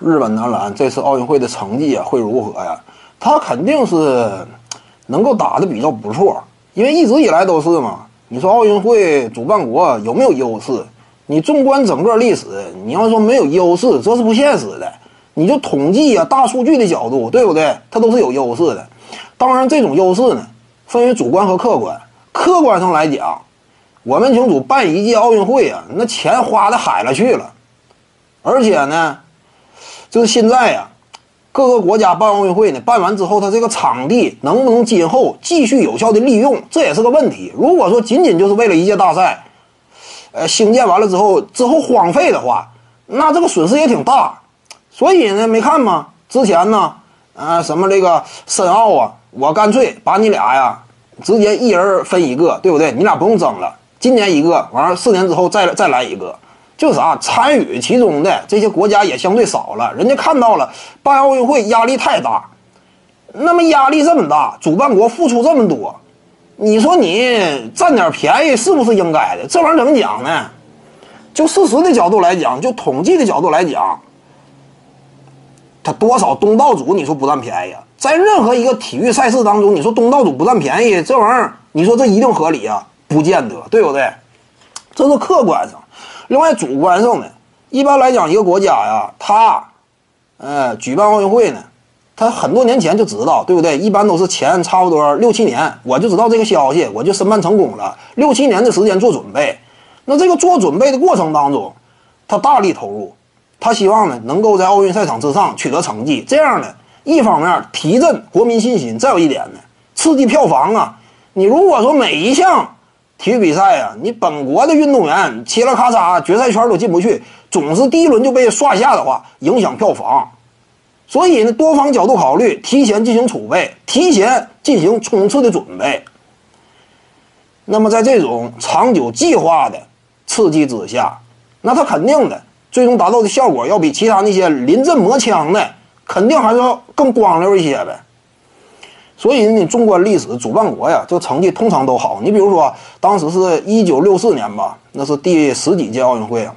日本男篮这次奥运会的成绩啊会如何呀？他肯定是能够打得比较不错，因为一直以来都是嘛。你说奥运会主办国有没有优势？你纵观整个历史，你要说没有优势，这是不现实的。你就统计啊，大数据的角度，对不对？它都是有优势的。当然，这种优势呢，分为主观和客观。客观上来讲，我们清楚办一届奥运会啊，那钱花的海了去了，而且呢。就是现在呀，各个国家办奥运会呢，办完之后，它这个场地能不能今后继续有效的利用，这也是个问题。如果说仅仅就是为了一届大赛，呃，兴建完了之后之后荒废的话，那这个损失也挺大。所以呢，没看吗？之前呢，呃，什么这个申奥啊，我干脆把你俩呀，直接一人分一个，对不对？你俩不用争了，今年一个，完了四年之后再再来一个。就是啥，参与其中的这些国家也相对少了，人家看到了办奥运会压力太大，那么压力这么大，主办国付出这么多，你说你占点便宜是不是应该的？这玩意儿怎么讲呢？就事实的角度来讲，就统计的角度来讲，他多少东道主你说不占便宜啊？在任何一个体育赛事当中，你说东道主不占便宜，这玩意儿你说这一定合理啊？不见得，对不对？这是客观上。另外，主观上呢，一般来讲，一个国家呀，他，呃，举办奥运会呢，他很多年前就知道，对不对？一般都是前差不多六七年，我就知道这个消息，我就申办成功了。六七年的时间做准备，那这个做准备的过程当中，他大力投入，他希望呢能够在奥运赛场之上取得成绩。这样呢，一方面提振国民信心，再有一点呢，刺激票房啊。你如果说每一项，体育比赛呀，你本国的运动员嘁了咔嚓，决赛圈都进不去，总是第一轮就被刷下的话，影响票房。所以呢，多方角度考虑，提前进行储备，提前进行冲刺的准备。那么在这种长久计划的刺激之下，那他肯定的最终达到的效果，要比其他那些临阵磨枪的，肯定还是要更光溜一些呗。所以你纵观历史，主办国呀，这成绩通常都好。你比如说，当时是一九六四年吧，那是第十几届奥运会啊，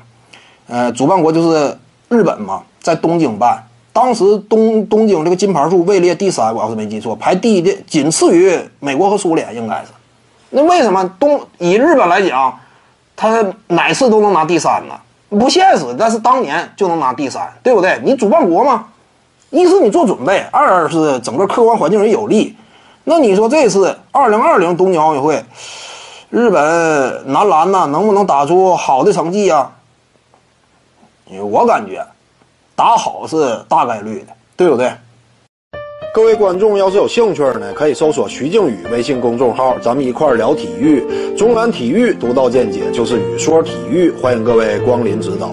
呃，主办国就是日本嘛，在东京办。当时东东京这个金牌数位列第三，我要是没记错，排第一的仅次于美国和苏联，应该是。那为什么东以日本来讲，他哪次都能拿第三呢？不现实，但是当年就能拿第三，对不对？你主办国嘛。一是你做准备，二是整个客观环境也有利。那你说这次二零二零东京奥运会，日本男篮呢能不能打出好的成绩呀？我感觉打好是大概率的，对不对？各位观众要是有兴趣呢，可以搜索徐静宇微信公众号，咱们一块聊体育。中南体育独到见解就是语说体育，欢迎各位光临指导。